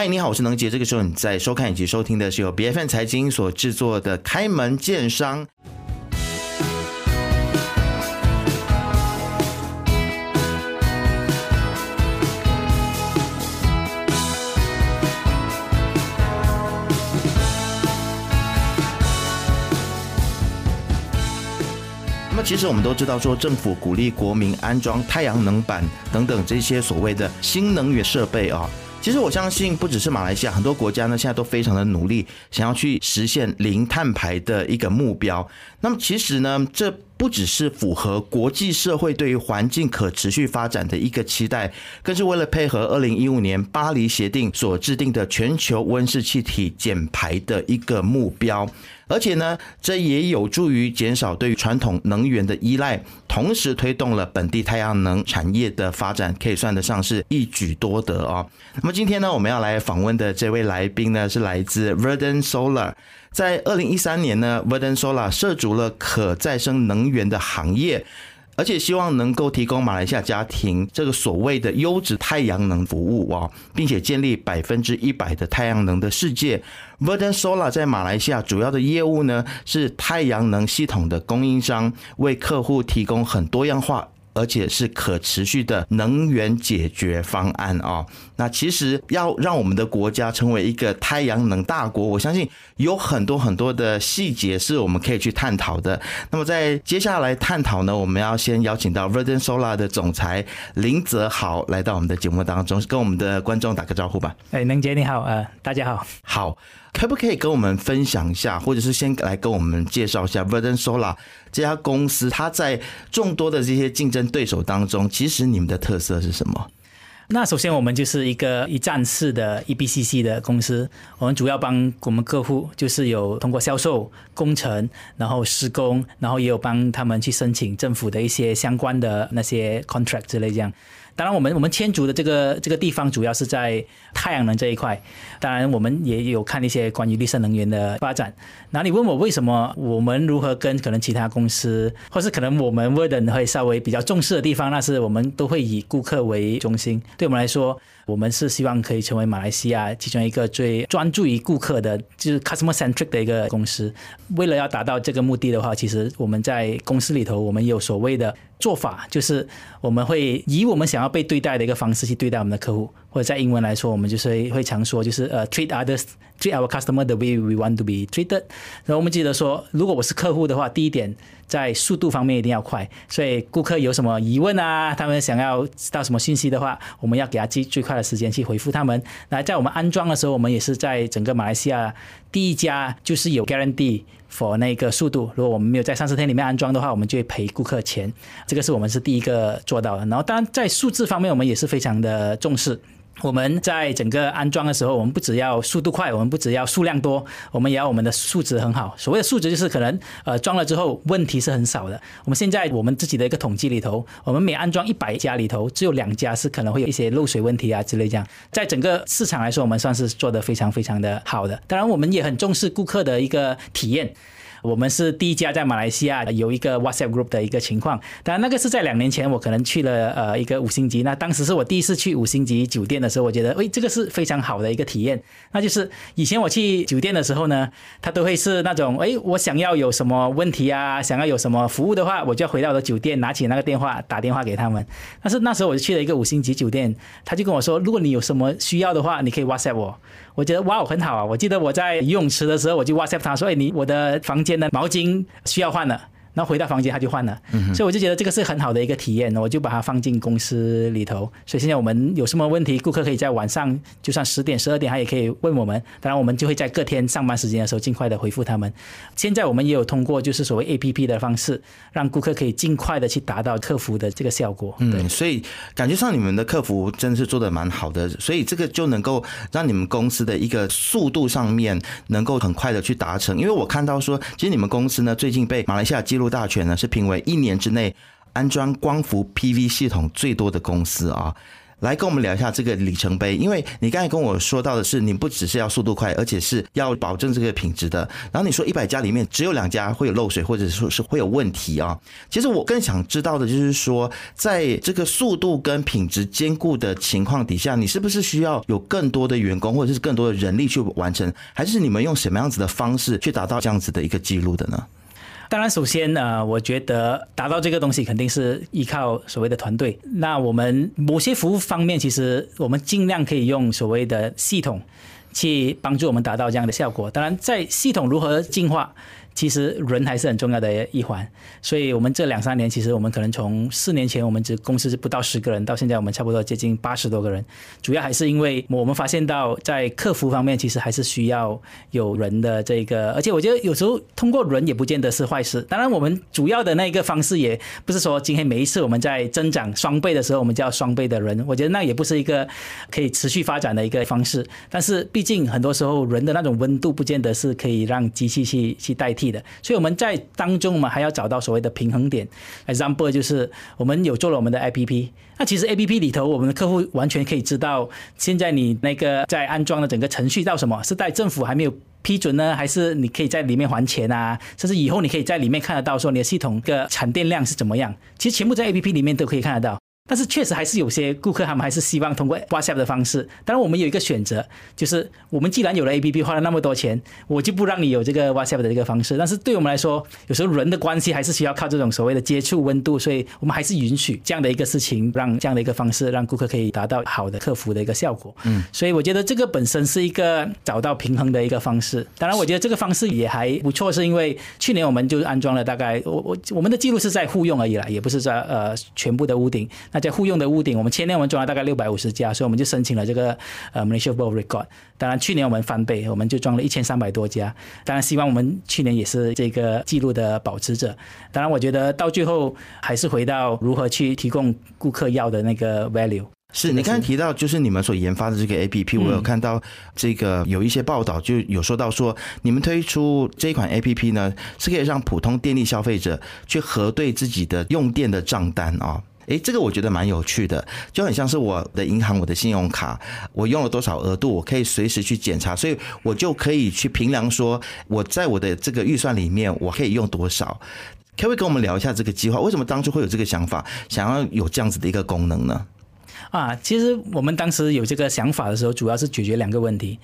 嗨，你好，我是能杰。这个时候你在收看以及收听的是由 BFN 财经所制作的《开门见商》。那么，其实我们都知道，说政府鼓励国民安装太阳能板等等这些所谓的新能源设备啊。其实我相信，不只是马来西亚，很多国家呢现在都非常的努力，想要去实现零碳排的一个目标。那么，其实呢，这不只是符合国际社会对于环境可持续发展的一个期待，更是为了配合二零一五年巴黎协定所制定的全球温室气体减排的一个目标。而且呢，这也有助于减少对于传统能源的依赖，同时推动了本地太阳能产业的发展，可以算得上是一举多得哦。那么今天呢，我们要来访问的这位来宾呢，是来自 Verden Solar。在二零一三年呢，Verdant Solar 涉足了可再生能源的行业。而且希望能够提供马来西亚家庭这个所谓的优质太阳能服务啊，并且建立百分之一百的太阳能的世界。Verdant Solar 在马来西亚主要的业务呢是太阳能系统的供应商，为客户提供很多样化。而且是可持续的能源解决方案啊！那其实要让我们的国家成为一个太阳能大国，我相信有很多很多的细节是我们可以去探讨的。那么在接下来探讨呢，我们要先邀请到 Verdant Solar 的总裁林泽豪来到我们的节目当中，跟我们的观众打个招呼吧。哎，能杰你好，呃，大家好，好。可不可以跟我们分享一下，或者是先来跟我们介绍一下 Verdant Solar 这家公司？它在众多的这些竞争对手当中，其实你们的特色是什么？那首先，我们就是一个一站式的 EBCC 的公司，我们主要帮我们客户，就是有通过销售、工程，然后施工，然后也有帮他们去申请政府的一些相关的那些 contract 之类这样。当然，我们我们千足的这个这个地方主要是在太阳能这一块。当然，我们也有看一些关于绿色能源的发展。那你问我为什么我们如何跟可能其他公司，或是可能我们 word 会稍微比较重视的地方，那是我们都会以顾客为中心。对我们来说。我们是希望可以成为马来西亚其中一个最专注于顾客的，就是 customer centric 的一个公司。为了要达到这个目的的话，其实我们在公司里头，我们有所谓的做法，就是我们会以我们想要被对待的一个方式去对待我们的客户，或者在英文来说，我们就是会常说，就是呃 treat others treat our customer the way we want to be treated。然后我们记得说，如果我是客户的话，第一点。在速度方面一定要快，所以顾客有什么疑问啊，他们想要知道什么信息的话，我们要给他最最快的时间去回复他们。那在我们安装的时候，我们也是在整个马来西亚第一家，就是有 guarantee for 那个速度。如果我们没有在三十天里面安装的话，我们就会赔顾客钱。这个是我们是第一个做到的。然后当然在数字方面，我们也是非常的重视。我们在整个安装的时候，我们不只要速度快，我们不只要数量多，我们也要我们的数值很好。所谓的数值就是可能呃装了之后问题是很少的。我们现在我们自己的一个统计里头，我们每安装一百家里头，只有两家是可能会有一些漏水问题啊之类这样。在整个市场来说，我们算是做的非常非常的好的。当然，我们也很重视顾客的一个体验。我们是第一家在马来西亚有一个 WhatsApp group 的一个情况，当然那个是在两年前，我可能去了呃一个五星级，那当时是我第一次去五星级酒店的时候，我觉得诶这个是非常好的一个体验。那就是以前我去酒店的时候呢，他都会是那种诶我想要有什么问题啊，想要有什么服务的话，我就要回到我的酒店拿起那个电话打电话给他们。但是那时候我就去了一个五星级酒店，他就跟我说，如果你有什么需要的话，你可以 WhatsApp 我。我觉得哇，很好啊！我记得我在游泳池的时候，我就 WhatsApp 他说：“哎，你我的房间的毛巾需要换了。”然后回到房间他就换了，所以我就觉得这个是很好的一个体验，我就把它放进公司里头。所以现在我们有什么问题，顾客可以在晚上就算十点、十二点，他也可以问我们。当然，我们就会在各天上班时间的时候尽快的回复他们。现在我们也有通过就是所谓 A P P 的方式，让顾客可以尽快的去达到客服的这个效果。嗯，所以感觉上你们的客服真的是做的蛮好的，所以这个就能够让你们公司的一个速度上面能够很快的去达成。因为我看到说，其实你们公司呢最近被马来西亚记录大全呢是评为一年之内安装光伏 PV 系统最多的公司啊。来跟我们聊一下这个里程碑。因为你刚才跟我说到的是，你不只是要速度快，而且是要保证这个品质的。然后你说一百家里面只有两家会有漏水，或者说是会有问题啊。其实我更想知道的就是说，在这个速度跟品质兼顾的情况底下，你是不是需要有更多的员工或者是更多的人力去完成？还是你们用什么样子的方式去达到这样子的一个记录的呢？当然，首先呢，我觉得达到这个东西肯定是依靠所谓的团队。那我们某些服务方面，其实我们尽量可以用所谓的系统去帮助我们达到这样的效果。当然，在系统如何进化。其实人还是很重要的一环，所以我们这两三年，其实我们可能从四年前我们只公司是不到十个人，到现在我们差不多接近八十多个人。主要还是因为我们发现到在客服方面，其实还是需要有人的这个，而且我觉得有时候通过人也不见得是坏事。当然，我们主要的那一个方式也不是说今天每一次我们在增长双倍的时候，我们就要双倍的人，我觉得那也不是一个可以持续发展的一个方式。但是毕竟很多时候人的那种温度，不见得是可以让机器去去代替。的，所以我们在当中，我们还要找到所谓的平衡点。Example 就是我们有做了我们的 APP，那其实 APP 里头，我们的客户完全可以知道，现在你那个在安装的整个程序到什么，是在政府还没有批准呢，还是你可以在里面还钱啊？甚至以后你可以在里面看得到，说你的系统的产电量是怎么样，其实全部在 APP 里面都可以看得到。但是确实还是有些顾客，他们还是希望通过 WhatsApp 的方式。当然，我们有一个选择，就是我们既然有了 APP，花了那么多钱，我就不让你有这个 WhatsApp 的一个方式。但是对我们来说，有时候人的关系还是需要靠这种所谓的接触温度，所以我们还是允许这样的一个事情，让这样的一个方式，让顾客可以达到好的客服的一个效果。嗯，所以我觉得这个本身是一个找到平衡的一个方式。当然，我觉得这个方式也还不错，是因为去年我们就安装了大概我我我们的记录是在互用而已啦，也不是在呃全部的屋顶。那在互用的屋顶。我们前年我们装了大概六百五十家，所以我们就申请了这个呃 Malaysia World Record。当然去年我们翻倍，我们就装了一千三百多家。当然希望我们去年也是这个记录的保持者。当然我觉得到最后还是回到如何去提供顾客要的那个 value。是你刚才提到就是你们所研发的这个 A P P，我有看到这个有一些报道就有说到说你们推出这款 A P P 呢，是可以让普通电力消费者去核对自己的用电的账单啊。诶，这个我觉得蛮有趣的，就很像是我的银行、我的信用卡，我用了多少额度，我可以随时去检查，所以我就可以去评量说，我在我的这个预算里面，我可以用多少。可不可以跟我们聊一下这个计划？为什么当初会有这个想法，想要有这样子的一个功能呢？啊，其实我们当时有这个想法的时候，主要是解决两个问题。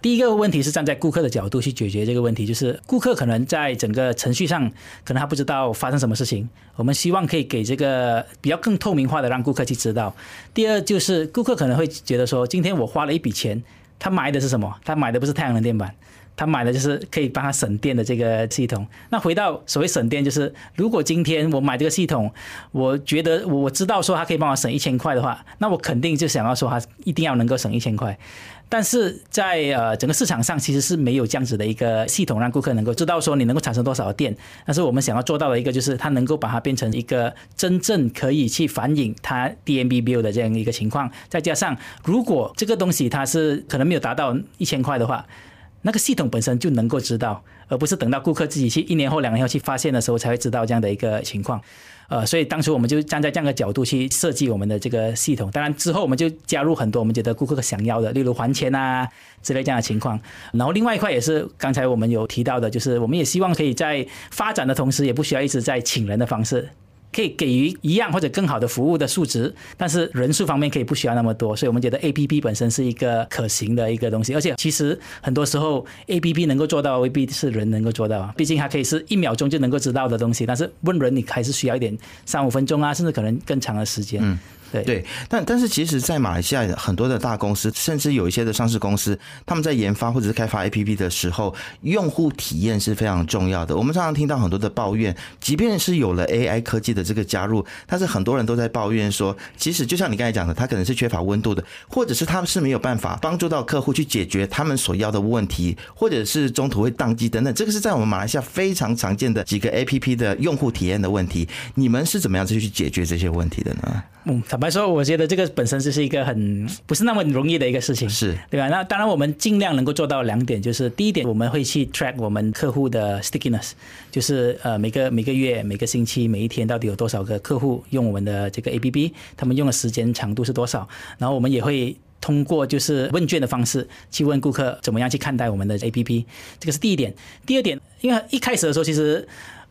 第一个问题是站在顾客的角度去解决这个问题，就是顾客可能在整个程序上，可能还不知道发生什么事情。我们希望可以给这个比较更透明化的，让顾客去知道。第二就是顾客可能会觉得说，今天我花了一笔钱，他买的是什么？他买的不是太阳能电板，他买的就是可以帮他省电的这个系统。那回到所谓省电，就是如果今天我买这个系统，我觉得我知道说它可以帮我省一千块的话，那我肯定就想要说它一定要能够省一千块。但是在呃整个市场上其实是没有这样子的一个系统，让顾客能够知道说你能够产生多少电。但是我们想要做到的一个就是，它能够把它变成一个真正可以去反映它 DMB bill 的这样一个情况。再加上如果这个东西它是可能没有达到一千块的话，那个系统本身就能够知道，而不是等到顾客自己去一年后、两年后去发现的时候才会知道这样的一个情况。呃，所以当初我们就站在这样的角度去设计我们的这个系统。当然之后我们就加入很多我们觉得顾客想要的，例如还钱啊之类这样的情况。然后另外一块也是刚才我们有提到的，就是我们也希望可以在发展的同时，也不需要一直在请人的方式。可以给予一样或者更好的服务的数值，但是人数方面可以不需要那么多，所以我们觉得 A P P 本身是一个可行的一个东西，而且其实很多时候 A P P 能够做到未必是人能够做到，毕竟它可以是一秒钟就能够知道的东西，但是问人你还是需要一点三五分钟啊，甚至可能更长的时间。对对，但但是其实，在马来西亚很多的大公司，甚至有一些的上市公司，他们在研发或者是开发 APP 的时候，用户体验是非常重要的。我们常常听到很多的抱怨，即便是有了 AI 科技的这个加入，但是很多人都在抱怨说，其实就像你刚才讲的，它可能是缺乏温度的，或者是他们是没有办法帮助到客户去解决他们所要的问题，或者是中途会宕机等等。这个是在我们马来西亚非常常见的几个 APP 的用户体验的问题。你们是怎么样去去解决这些问题的呢？嗯，坦白说，我觉得这个本身就是一个很不是那么容易的一个事情，是对吧？那当然，我们尽量能够做到两点，就是第一点，我们会去 track 我们客户的 stickiness，就是呃每个每个月、每个星期、每一天到底有多少个客户用我们的这个 APP，他们用的时间长度是多少，然后我们也会。通过就是问卷的方式去问顾客怎么样去看待我们的 APP，这个是第一点。第二点，因为一开始的时候其实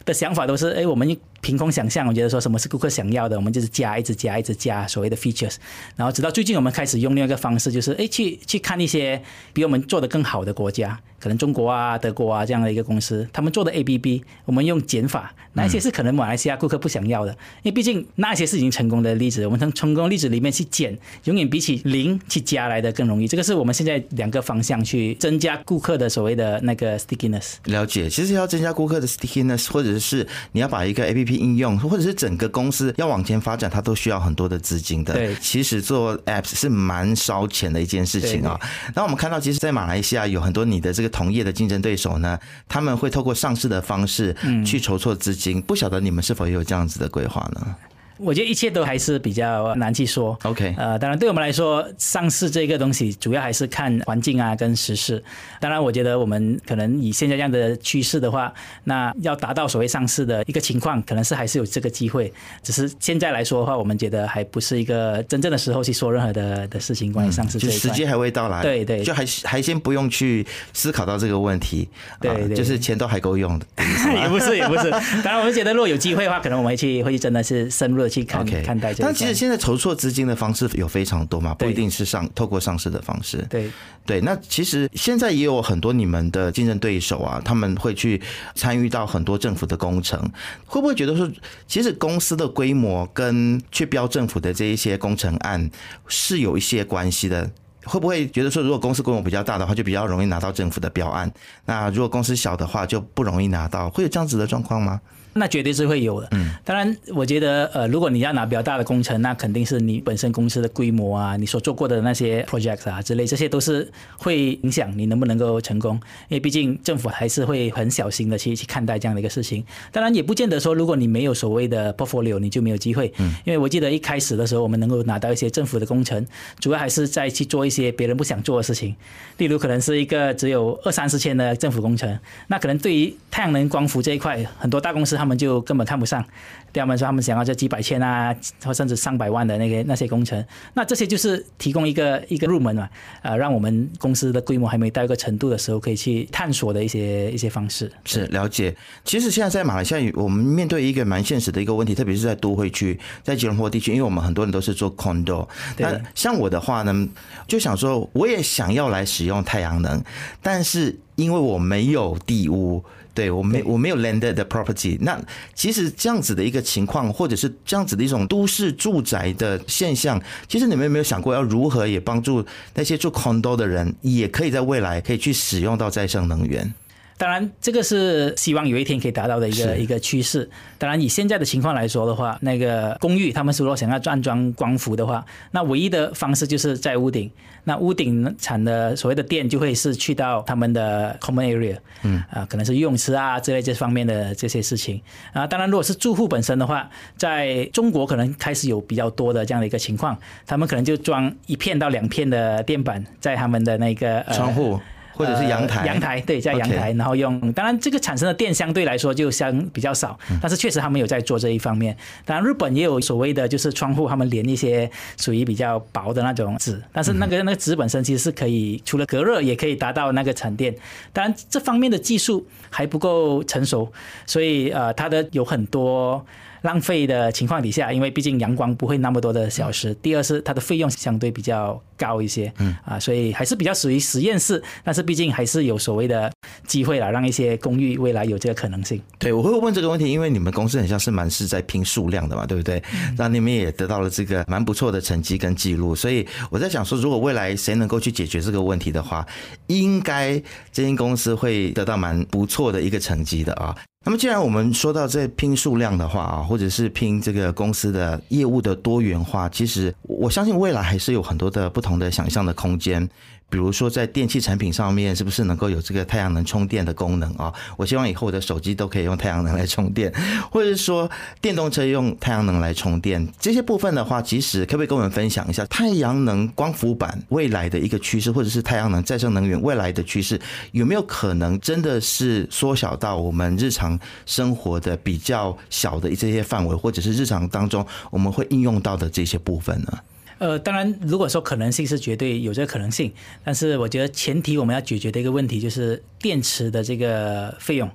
的想法都是，哎，我们。凭空想象，我觉得说什么是顾客想要的，我们就是加，一直加，一直加所谓的 features，然后直到最近我们开始用另外一个方式，就是哎去去看一些比我们做的更好的国家，可能中国啊、德国啊这样的一个公司，他们做的 A P P，我们用减法，哪一些是可能马来西亚顾客不想要的？因为毕竟那些是已经成功的例子，我们从成功例子里面去减，永远比起零去加来的更容易。这个是我们现在两个方向去增加顾客的所谓的那个 stickiness。了解，其实要增加顾客的 stickiness，或者是你要把一个 app 应用，或者是整个公司要往前发展，它都需要很多的资金的。对，其实做 apps 是蛮烧钱的一件事情啊。那我们看到，其实，在马来西亚有很多你的这个同业的竞争对手呢，他们会透过上市的方式去筹措资金。不晓得你们是否也有这样子的规划呢？我觉得一切都还是比较难去说。OK，呃，当然对我们来说，上市这个东西主要还是看环境啊，跟时事。当然，我觉得我们可能以现在这样的趋势的话，那要达到所谓上市的一个情况，可能是还是有这个机会。只是现在来说的话，我们觉得还不是一个真正的时候去说任何的的事情关于上市。就时机还未到来。对对，就还还先不用去思考到这个问题。对，就是钱都还够用的。也不是也不是。当然，我们觉得如果有机会的话，可能我们会去会去真的是深入。去看看待，但其实现在筹措资金的方式有非常多嘛，不一定是上透过上市的方式。对对，那其实现在也有很多你们的竞争对手啊，他们会去参与到很多政府的工程，会不会觉得说，其实公司的规模跟去标政府的这一些工程案是有一些关系的？会不会觉得说，如果公司规模比较大的话，就比较容易拿到政府的标案？那如果公司小的话，就不容易拿到？会有这样子的状况吗？那绝对是会有的。嗯，当然，我觉得，呃，如果你要拿比较大的工程，那肯定是你本身公司的规模啊，你所做过的那些 projects 啊之类，这些都是会影响你能不能够成功。因为毕竟政府还是会很小心的去去看待这样的一个事情。当然，也不见得说，如果你没有所谓的 portfolio，你就没有机会。嗯，因为我记得一开始的时候，我们能够拿到一些政府的工程，主要还是在去做一些别人不想做的事情。例如，可能是一个只有二三十千的政府工程，那可能对于太阳能光伏这一块，很多大公司他们就根本看不上。对他们说他们想要这几百千啊，或甚至上百万的那个那些工程，那这些就是提供一个一个入门嘛，呃，让我们公司的规模还没到一个程度的时候，可以去探索的一些一些方式。是了解。其实现在在马来西亚，我们面对一个蛮现实的一个问题，特别是在都会区，在吉隆坡地区，因为我们很多人都是做 condo。那像我的话呢，就想说，我也想要来使用太阳能，但是因为我没有地屋。对我没我没有 landed 的 property，那其实这样子的一个情况，或者是这样子的一种都市住宅的现象，其实你们有没有想过要如何也帮助那些住 condo 的人，也可以在未来可以去使用到再生能源？当然，这个是希望有一天可以达到的一个一个趋势。当然，以现在的情况来说的话，那个公寓他们如果想要安装光伏的话，那唯一的方式就是在屋顶。那屋顶产的所谓的电就会是去到他们的 common area，嗯啊，可能是游泳池啊之类这方面的这些事情啊。当然，如果是住户本身的话，在中国可能开始有比较多的这样的一个情况，他们可能就装一片到两片的电板在他们的那个窗户。或者是阳台，阳台对，在阳台，然后用。当然，这个产生的电相对来说就相比较少，但是确实他们有在做这一方面。当然，日本也有所谓的，就是窗户他们连一些属于比较薄的那种纸，但是那个那个纸本身其实是可以除了隔热，也可以达到那个产电。当然，这方面的技术还不够成熟，所以呃，它的有很多。浪费的情况底下，因为毕竟阳光不会那么多的小时。第二是它的费用相对比较高一些，嗯啊，所以还是比较属于实验室。但是毕竟还是有所谓的机会了，让一些公寓未来有这个可能性。对，我会问这个问题，因为你们公司很像是蛮是在拼数量的嘛，对不对？那你们也得到了这个蛮不错的成绩跟记录，所以我在想说，如果未来谁能够去解决这个问题的话，应该这间公司会得到蛮不错的一个成绩的啊。那么，既然我们说到这拼数量的话啊，或者是拼这个公司的业务的多元化，其实我相信未来还是有很多的不同的想象的空间。比如说在电器产品上面，是不是能够有这个太阳能充电的功能啊？我希望以后我的手机都可以用太阳能来充电，或者说电动车用太阳能来充电，这些部分的话，其实可不可以跟我们分享一下太阳能光伏板未来的一个趋势，或者是太阳能再生能源未来的趋势，有没有可能真的是缩小到我们日常生活的比较小的这些范围，或者是日常当中我们会应用到的这些部分呢？呃，当然，如果说可能性是绝对有这个可能性，但是我觉得前提我们要解决的一个问题就是电池的这个费用。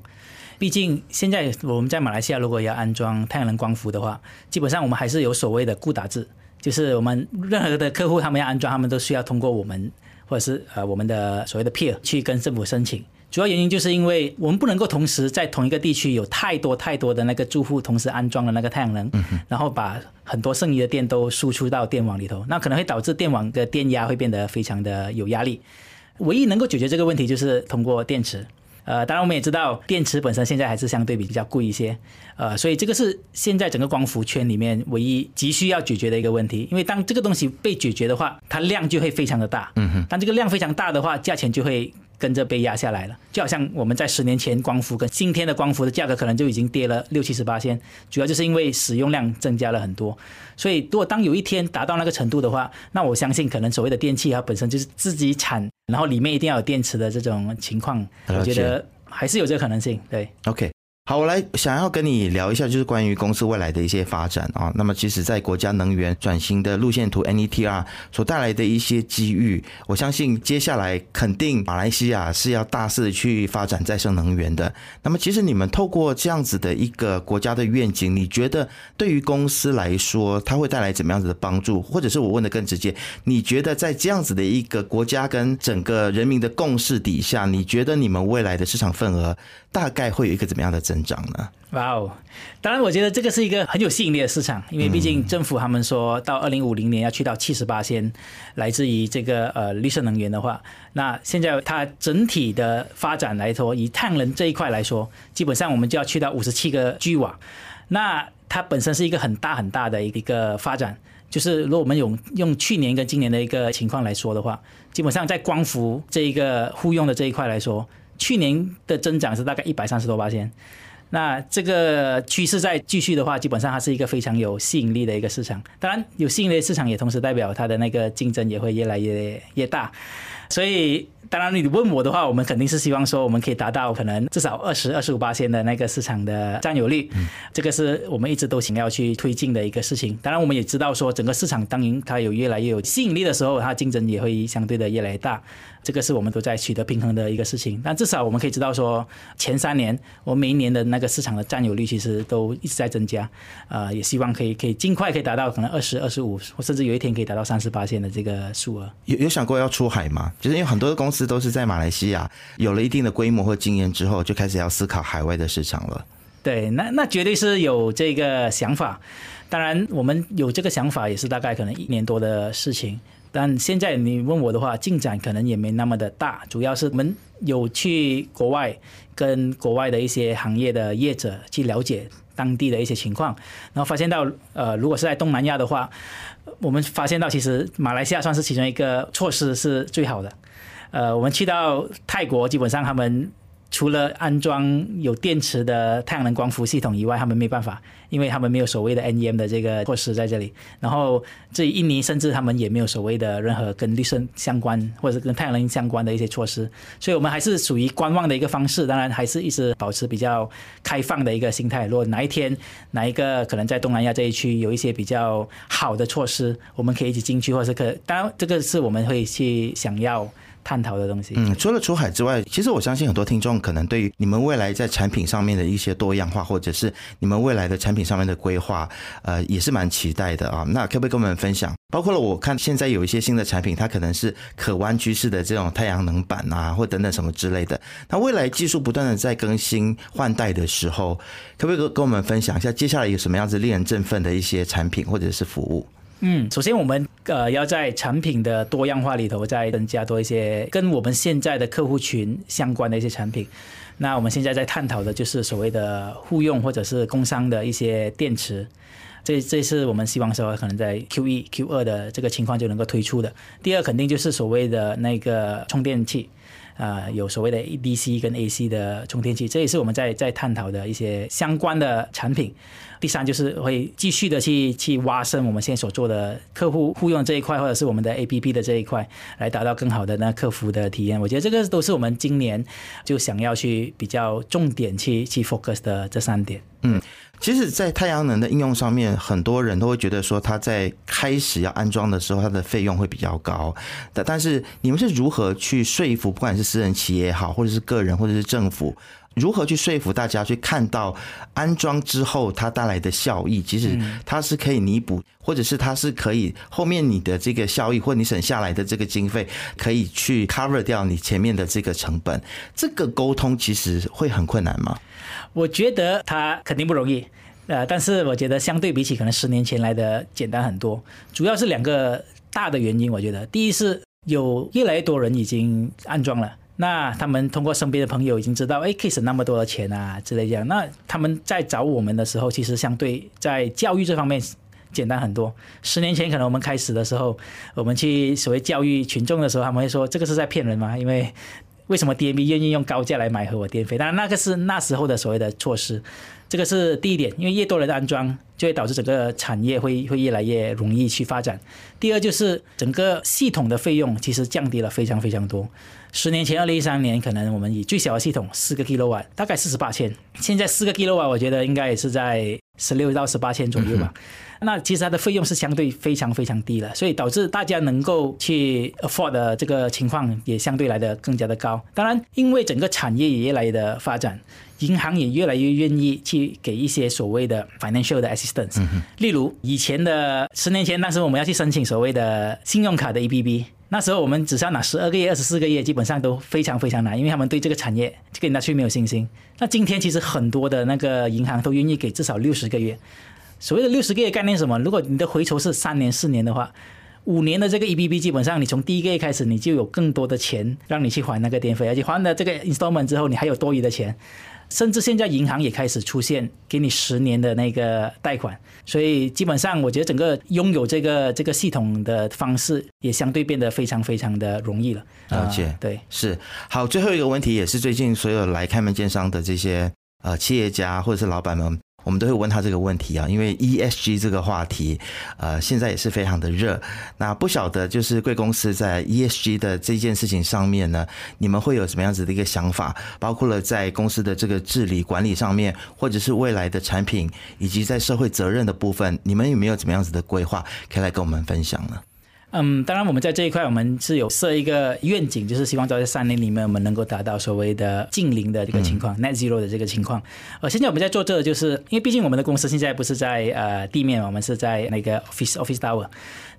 毕竟现在我们在马来西亚，如果要安装太阳能光伏的话，基本上我们还是有所谓的固打制，就是我们任何的客户他们要安装，他们都需要通过我们或者是呃我们的所谓的 peer 去跟政府申请。主要原因就是因为我们不能够同时在同一个地区有太多太多的那个住户同时安装了那个太阳能，然后把很多剩余的电都输出到电网里头，那可能会导致电网的电压会变得非常的有压力。唯一能够解决这个问题就是通过电池。呃，当然我们也知道电池本身现在还是相对比较贵一些，呃，所以这个是现在整个光伏圈里面唯一急需要解决的一个问题。因为当这个东西被解决的话，它量就会非常的大。嗯哼。当这个量非常大的话，价钱就会。跟着被压下来了，就好像我们在十年前光伏跟今天的光伏的价格可能就已经跌了六七十八千，主要就是因为使用量增加了很多。所以，如果当有一天达到那个程度的话，那我相信可能所谓的电器它本身就是自己产，然后里面一定要有电池的这种情况，我觉得还是有这个可能性。对，OK。好，我来想要跟你聊一下，就是关于公司未来的一些发展啊。那么，其实，在国家能源转型的路线图 NETR 所带来的一些机遇，我相信接下来肯定马来西亚是要大肆去发展再生能源的。那么，其实你们透过这样子的一个国家的愿景，你觉得对于公司来说，它会带来怎么样子的帮助？或者是我问的更直接，你觉得在这样子的一个国家跟整个人民的共识底下，你觉得你们未来的市场份额大概会有一个怎么样的？增长呢？哇哦！当然，我觉得这个是一个很有吸引力的市场，因为毕竟政府他们说到二零五零年要去到七十八先来自于这个呃绿色能源的话，那现在它整体的发展来说，以太阳能这一块来说，基本上我们就要去到五十七个 G 瓦，那它本身是一个很大很大的一个发展。就是如果我们用用去年跟今年的一个情况来说的话，基本上在光伏这一个互用的这一块来说。去年的增长是大概一百三十多八千，那这个趋势在继续的话，基本上它是一个非常有吸引力的一个市场。当然，有吸引力的市场也同时代表它的那个竞争也会越来越越大，所以。当然，你问我的话，我们肯定是希望说，我们可以达到可能至少二十二十五八线的那个市场的占有率。嗯，这个是我们一直都想要去推进的一个事情。当然，我们也知道说，整个市场当然它有越来越有吸引力的时候，它竞争也会相对的越来越大。这个是我们都在取得平衡的一个事情。但至少我们可以知道说，前三年我每一年的那个市场的占有率其实都一直在增加。呃，也希望可以可以尽快可以达到可能二十二十五，甚至有一天可以达到三十八线的这个数额。有有想过要出海吗？就是因为很多的公司。都是在马来西亚有了一定的规模或经验之后，就开始要思考海外的市场了。对，那那绝对是有这个想法。当然，我们有这个想法也是大概可能一年多的事情。但现在你问我的话，进展可能也没那么的大。主要是我们有去国外跟国外的一些行业的业者去了解当地的一些情况，然后发现到，呃，如果是在东南亚的话，我们发现到其实马来西亚算是其中一个措施是最好的。呃，我们去到泰国，基本上他们除了安装有电池的太阳能光伏系统以外，他们没办法，因为他们没有所谓的 NEM 的这个措施在这里。然后这印尼甚至他们也没有所谓的任何跟绿色相关或者是跟太阳能相关的一些措施，所以我们还是属于观望的一个方式。当然，还是一直保持比较开放的一个心态。如果哪一天哪一个可能在东南亚这一区有一些比较好的措施，我们可以一起进去，或者是可当然这个是我们会去想要。探讨的东西。嗯，除了出海之外，其实我相信很多听众可能对于你们未来在产品上面的一些多样化，或者是你们未来的产品上面的规划，呃，也是蛮期待的啊。那可不可以跟我们分享？包括了我看现在有一些新的产品，它可能是可弯曲式的这种太阳能板啊，或等等什么之类的。那未来技术不断的在更新换代的时候，可不可以跟跟我们分享一下接下来有什么样子令人振奋的一些产品或者是服务？嗯，首先我们呃要在产品的多样化里头再增加多一些跟我们现在的客户群相关的一些产品。那我们现在在探讨的就是所谓的互用或者是工商的一些电池。这这是我们希望说可能在 Q 一、Q 二的这个情况就能够推出的。第二，肯定就是所谓的那个充电器。啊，有所谓的 DC 跟 AC 的充电器，这也是我们在在探讨的一些相关的产品。第三就是会继续的去去挖深我们现在所做的客户互用这一块，或者是我们的 APP 的这一块，来达到更好的那客服的体验。我觉得这个都是我们今年就想要去比较重点去去 focus 的这三点。嗯。其实，在太阳能的应用上面，很多人都会觉得说，它在开始要安装的时候，它的费用会比较高。但但是，你们是如何去说服，不管是私人企业也好，或者是个人，或者是政府，如何去说服大家去看到安装之后它带来的效益？其实它是可以弥补，或者是它是可以后面你的这个效益，或你省下来的这个经费，可以去 cover 掉你前面的这个成本。这个沟通其实会很困难吗？我觉得它肯定不容易，呃，但是我觉得相对比起可能十年前来的简单很多。主要是两个大的原因，我觉得第一是有越来越多人已经安装了，那他们通过身边的朋友已经知道，哎，可以省那么多的钱啊之类这样。那他们在找我们的时候，其实相对在教育这方面简单很多。十年前可能我们开始的时候，我们去所谓教育群众的时候，他们会说这个是在骗人吗？因为为什么 DMB 愿意用高价来买和我电费？当然，那个是那时候的所谓的措施。这个是第一点，因为越多人安装，就会导致整个产业会会越来越容易去发展。第二就是整个系统的费用其实降低了非常非常多。十年前，二零一三年，可能我们以最小的系统四个 kilo 瓦，大概四十八千。现在四个 kilo 瓦，我觉得应该也是在十六到十八千左右吧。那其实它的费用是相对非常非常低了，所以导致大家能够去 afford 的这个情况也相对来的更加的高。当然，因为整个产业也越来越的发展，银行也越来越愿意去给一些所谓的 financial 的 assistance。例如以前的十年前，当时我们要去申请所谓的信用卡的 EBB，那时候我们只需要拿十二个月、二十四个月，基本上都非常非常难，因为他们对这个产业这个领域没有信心。那今天其实很多的那个银行都愿意给至少六十个月。所谓的六十个月概念什么？如果你的回酬是三年、四年的话，五年的这个 EBB 基本上你从第一个月开始，你就有更多的钱让你去还那个电费，而且还了这个 installment 之后，你还有多余的钱。甚至现在银行也开始出现给你十年的那个贷款，所以基本上我觉得整个拥有这个这个系统的方式也相对变得非常非常的容易了。了解，对，是好。最后一个问题也是最近所有来开门见商的这些呃企业家或者是老板们。我们都会问他这个问题啊，因为 ESG 这个话题，呃，现在也是非常的热。那不晓得就是贵公司在 ESG 的这件事情上面呢，你们会有什么样子的一个想法？包括了在公司的这个治理管理上面，或者是未来的产品，以及在社会责任的部分，你们有没有怎么样子的规划，可以来跟我们分享呢？嗯，当然，我们在这一块，我们是有设一个愿景，就是希望在这三年里面，我们能够达到所谓的近零的这个情况，net zero 的这个情况。呃，现在我们在做这个，就是因为毕竟我们的公司现在不是在呃地面，我们是在那个 office office tower。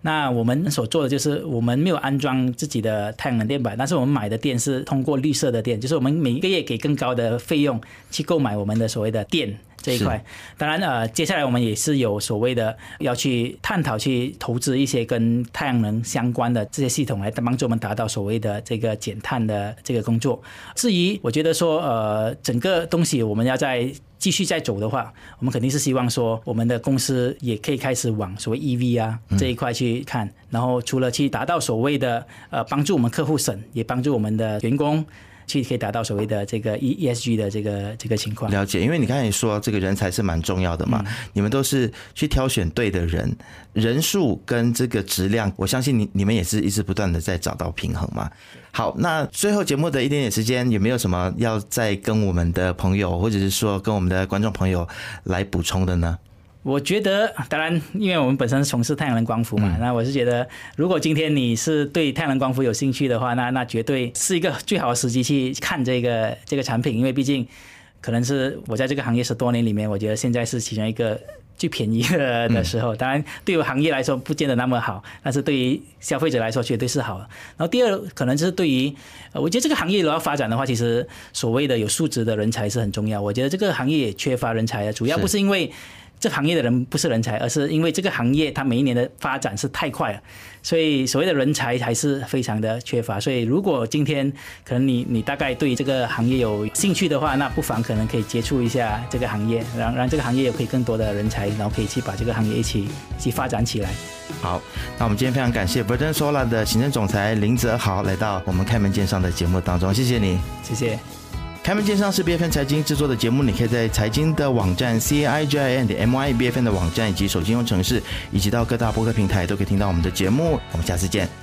那我们所做的就是，我们没有安装自己的太阳能电板，但是我们买的电是通过绿色的电，就是我们每一个月给更高的费用去购买我们的所谓的电。这一块，当然呃，接下来我们也是有所谓的要去探讨、去投资一些跟太阳能相关的这些系统，来帮助我们达到所谓的这个减碳的这个工作。至于我觉得说，呃，整个东西我们要再继续再走的话，我们肯定是希望说，我们的公司也可以开始往所谓 EV 啊这一块去看，然后除了去达到所谓的呃帮助我们客户省，也帮助我们的员工。去可以达到所谓的这个 E E S G 的这个这个情况。了解，因为你刚才说这个人才是蛮重要的嘛，你们都是去挑选对的人，人数跟这个质量，我相信你你们也是一直不断的在找到平衡嘛。好，那最后节目的一点点时间，有没有什么要再跟我们的朋友，或者是说跟我们的观众朋友来补充的呢？我觉得，当然，因为我们本身是从事太阳能光伏嘛，那我是觉得，如果今天你是对太阳能光伏有兴趣的话，那那绝对是一个最好的时机去看这个这个产品，因为毕竟可能是我在这个行业十多年里面，我觉得现在是其中一个最便宜的的时候。当然，对于行业来说不见得那么好，但是对于消费者来说绝对是好。然后第二，可能就是对于，我觉得这个行业如果要发展的话，其实所谓的有素质的人才是很重要。我觉得这个行业也缺乏人才啊，主要不是因为。这行业的人不是人才，而是因为这个行业它每一年的发展是太快了，所以所谓的人才还是非常的缺乏。所以如果今天可能你你大概对这个行业有兴趣的话，那不妨可能可以接触一下这个行业，让让这个行业也可以更多的人才，然后可以去把这个行业一起一起发展起来。好，那我们今天非常感谢 Verdant Solar 的行政总裁林泽豪来到我们开门见山的节目当中，谢谢你，谢谢。开门见山是 B F N 财经制作的节目，你可以在财经的网站 C I J I N 的 M Y B F N 的网站以及手机应用程式，以及到各大播客平台都可以听到我们的节目。我们下次见。